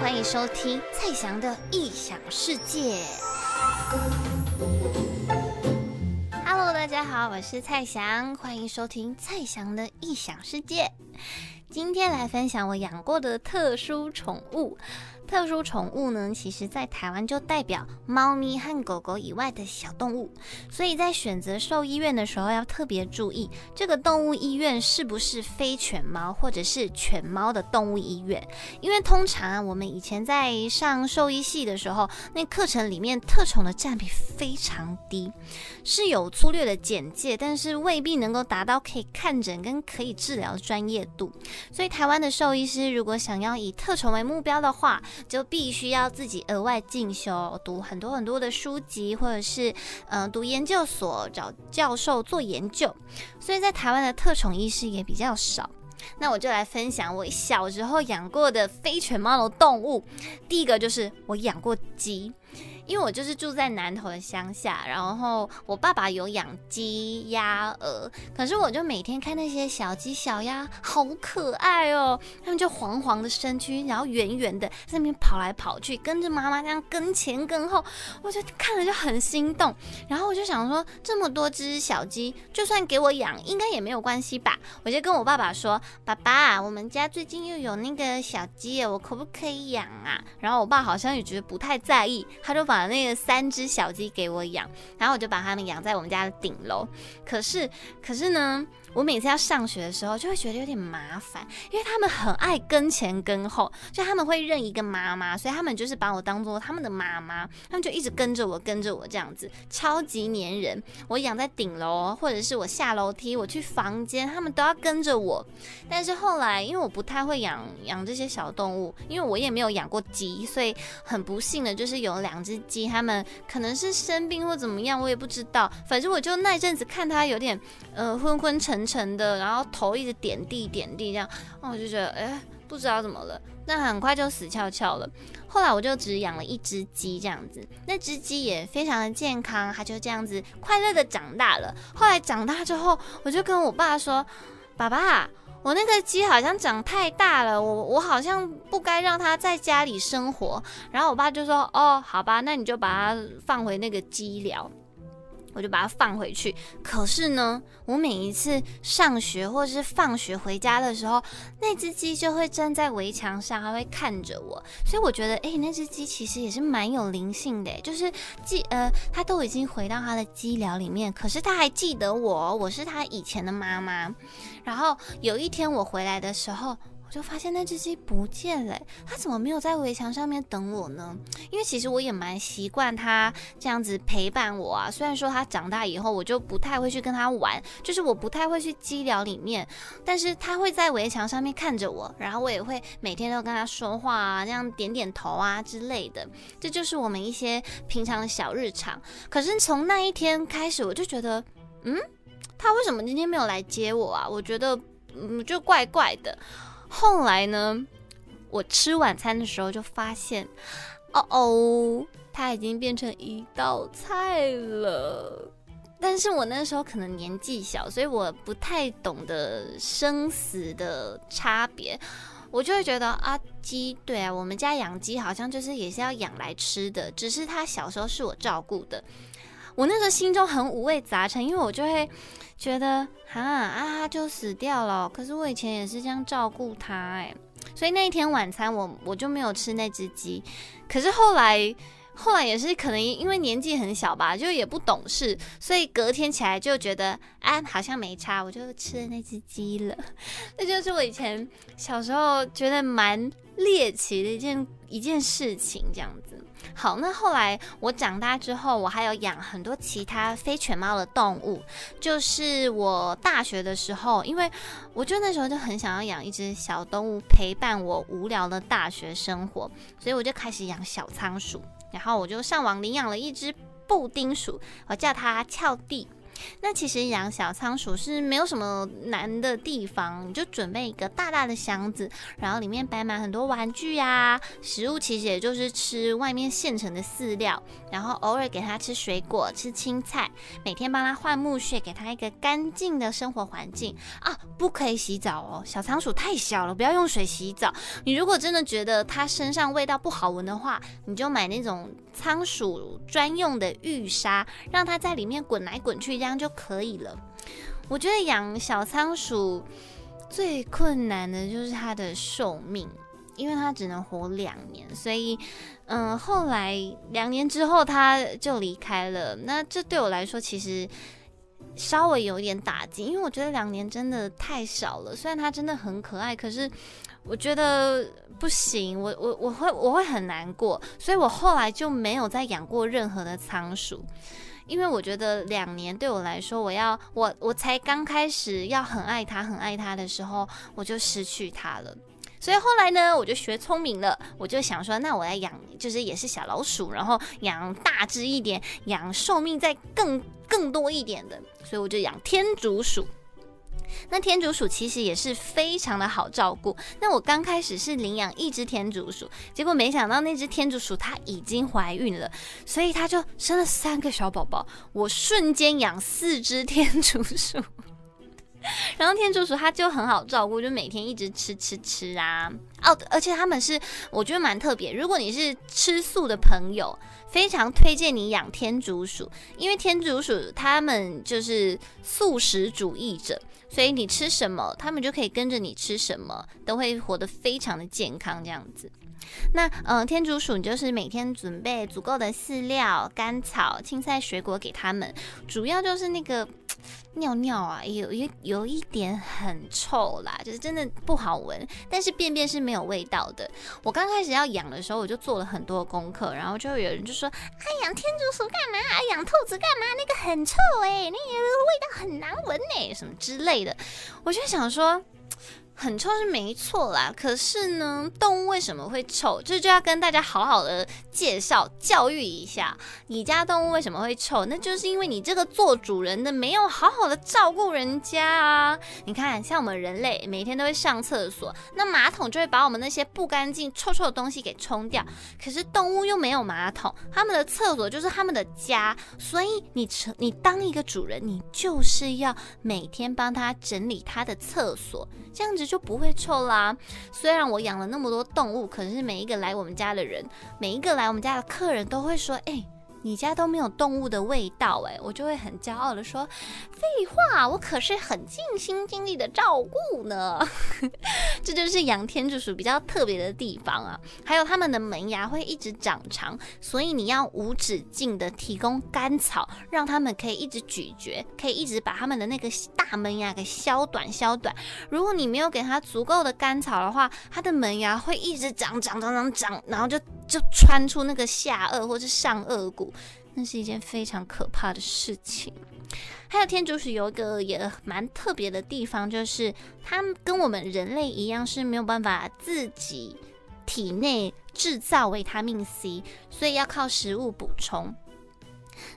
欢迎收听蔡翔的异想世界。Hello，大家好，我是蔡翔，欢迎收听蔡翔的异想世界。今天来分享我养过的特殊宠物。特殊宠物呢，其实在台湾就代表猫咪和狗狗以外的小动物，所以在选择兽医院的时候要特别注意，这个动物医院是不是非犬猫或者是犬猫的动物医院？因为通常啊我们以前在上兽医系的时候，那课程里面特宠的占比非常低，是有粗略的简介，但是未必能够达到可以看诊跟可以治疗的专业度。所以台湾的兽医师如果想要以特宠为目标的话，就必须要自己额外进修，读很多很多的书籍，或者是嗯读研究所找教授做研究。所以在台湾的特宠医师也比较少。那我就来分享我小时候养过的非犬猫的动物。第一个就是我养过鸡。因为我就是住在南头的乡下，然后我爸爸有养鸡、鸭、鹅，可是我就每天看那些小鸡、小鸭，好可爱哦，它们就黄黄的身躯，然后圆圆的，在那边跑来跑去，跟着妈妈这样跟前跟后，我就看了就很心动。然后我就想说，这么多只小鸡，就算给我养，应该也没有关系吧？我就跟我爸爸说：“爸爸，我们家最近又有那个小鸡，我可不可以养啊？”然后我爸好像也觉得不太在意，他就把。把那个三只小鸡给我养，然后我就把它们养在我们家的顶楼。可是，可是呢？我每次要上学的时候，就会觉得有点麻烦，因为他们很爱跟前跟后，就他们会认一个妈妈，所以他们就是把我当做他们的妈妈，他们就一直跟着我，跟着我这样子，超级黏人。我养在顶楼，或者是我下楼梯，我去房间，他们都要跟着我。但是后来，因为我不太会养养这些小动物，因为我也没有养过鸡，所以很不幸的就是有两只鸡，他们可能是生病或怎么样，我也不知道。反正我就那阵子看它有点呃昏昏沉。沉沉的，然后头一直点地点地这样，我就觉得哎，不知道怎么了，那很快就死翘翘了。后来我就只养了一只鸡这样子，那只鸡也非常的健康，它就这样子快乐的长大了。后来长大之后，我就跟我爸说：“爸爸，我那个鸡好像长太大了，我我好像不该让它在家里生活。”然后我爸就说：“哦，好吧，那你就把它放回那个鸡寮。”我就把它放回去。可是呢，我每一次上学或是放学回家的时候，那只鸡就会站在围墙上，它会看着我。所以我觉得，哎，那只鸡其实也是蛮有灵性的，就是鸡，呃，它都已经回到它的鸡寮里面，可是它还记得我，我是它以前的妈妈。然后有一天我回来的时候。我就发现那只鸡不见了，它怎么没有在围墙上面等我呢？因为其实我也蛮习惯它这样子陪伴我啊。虽然说它长大以后，我就不太会去跟它玩，就是我不太会去鸡寮里面，但是它会在围墙上面看着我，然后我也会每天都跟它说话啊，这样点点头啊之类的。这就是我们一些平常的小日常。可是从那一天开始，我就觉得，嗯，它为什么今天没有来接我啊？我觉得，嗯，就怪怪的。后来呢，我吃晚餐的时候就发现，哦哦，它已经变成一道菜了。但是我那时候可能年纪小，所以我不太懂得生死的差别，我就会觉得啊，鸡，对啊，我们家养鸡好像就是也是要养来吃的，只是它小时候是我照顾的。我那时候心中很五味杂陈，因为我就会觉得，哈啊，就死掉了。可是我以前也是这样照顾它，哎，所以那一天晚餐我我就没有吃那只鸡。可是后来，后来也是可能因为年纪很小吧，就也不懂事，所以隔天起来就觉得，啊，好像没差，我就吃了那只鸡了。那就是我以前小时候觉得蛮猎奇的一件一件事情，这样子。好，那后来我长大之后，我还有养很多其他非犬猫的动物。就是我大学的时候，因为我就那时候就很想要养一只小动物陪伴我无聊的大学生活，所以我就开始养小仓鼠。然后我就上网领养了一只布丁鼠，我叫它俏弟。那其实养小仓鼠是没有什么难的地方，你就准备一个大大的箱子，然后里面摆满很多玩具啊，食物其实也就是吃外面现成的饲料，然后偶尔给它吃水果、吃青菜，每天帮它换木屑，给它一个干净的生活环境啊，不可以洗澡哦，小仓鼠太小了，不要用水洗澡。你如果真的觉得它身上味道不好闻的话，你就买那种仓鼠专用的浴沙，让它在里面滚来滚去，这样就可以了。我觉得养小仓鼠最困难的就是它的寿命，因为它只能活两年，所以，嗯，后来两年之后它就离开了。那这对我来说其实稍微有点打击，因为我觉得两年真的太少了。虽然它真的很可爱，可是我觉得不行，我我我会我会很难过，所以我后来就没有再养过任何的仓鼠。因为我觉得两年对我来说，我要我我才刚开始要很爱它很爱它的时候，我就失去它了。所以后来呢，我就学聪明了，我就想说，那我来养，就是也是小老鼠，然后养大只一点，养寿命再更更多一点的，所以我就养天竺鼠。那天竺鼠其实也是非常的好照顾。那我刚开始是领养一只天竺鼠，结果没想到那只天竺鼠它已经怀孕了，所以它就生了三个小宝宝。我瞬间养四只天竺鼠，然后天竺鼠它就很好照顾，就每天一直吃吃吃啊。哦，而且他们是我觉得蛮特别。如果你是吃素的朋友，非常推荐你养天竺鼠，因为天竺鼠它们就是素食主义者。所以你吃什么，他们就可以跟着你吃什么，都会活得非常的健康这样子。那嗯，天竺鼠你就是每天准备足够的饲料、干草、青菜、水果给他们，主要就是那个。尿尿啊，有有有一点很臭啦，就是真的不好闻。但是便便是没有味道的。我刚开始要养的时候，我就做了很多功课，然后就有人就说：“啊，养天竺鼠干嘛？养兔子干嘛？那个很臭哎，那个味道很难闻哎，什么之类的。”我就想说。很臭是没错啦，可是呢，动物为什么会臭？这就要跟大家好好的介绍、教育一下。你家动物为什么会臭？那就是因为你这个做主人的没有好好的照顾人家啊！你看，像我们人类每天都会上厕所，那马桶就会把我们那些不干净、臭臭的东西给冲掉。可是动物又没有马桶，他们的厕所就是他们的家，所以你成你当一个主人，你就是要每天帮他整理他的厕所，这样子。就不会臭啦。虽然我养了那么多动物，可是每一个来我们家的人，每一个来我们家的客人都会说：“哎。”你家都没有动物的味道哎，我就会很骄傲的说，废话，我可是很尽心尽力的照顾呢。这就是养天竺鼠比较特别的地方啊。还有它们的门牙会一直长长，所以你要无止境的提供干草，让它们可以一直咀嚼，可以一直把它们的那个大门牙给削短削短。如果你没有给它足够的干草的话，它的门牙会一直长长长长长，然后就。就穿出那个下颚或是上颚骨，那是一件非常可怕的事情。还有天竺鼠有一个也蛮特别的地方，就是它跟我们人类一样是没有办法自己体内制造维他命 C，所以要靠食物补充。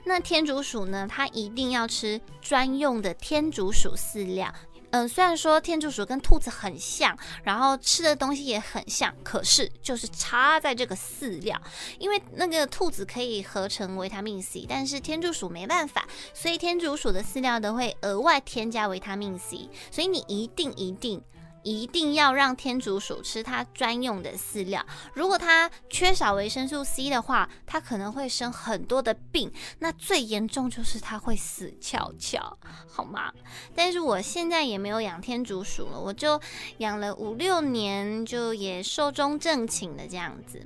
那天竺鼠呢，它一定要吃专用的天竺鼠饲料。嗯，虽然说天竺鼠跟兔子很像，然后吃的东西也很像，可是就是差在这个饲料，因为那个兔子可以合成维他命 C，但是天竺鼠没办法，所以天竺鼠的饲料都会额外添加维他命 C，所以你一定一定。一定要让天竺鼠吃它专用的饲料。如果它缺少维生素 C 的话，它可能会生很多的病。那最严重就是它会死翘翘，好吗？但是我现在也没有养天竺鼠了，我就养了五六年，就也寿终正寝的这样子。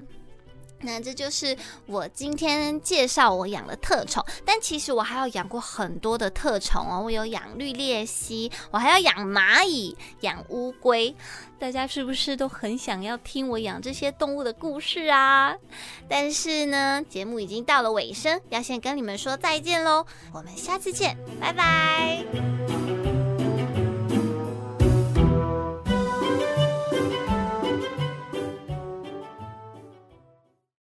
那这就是我今天介绍我养的特宠，但其实我还要养过很多的特宠哦。我有养绿鬣蜥，我还要养蚂蚁、养乌龟。大家是不是都很想要听我养这些动物的故事啊？但是呢，节目已经到了尾声，要先跟你们说再见喽。我们下次见，拜拜。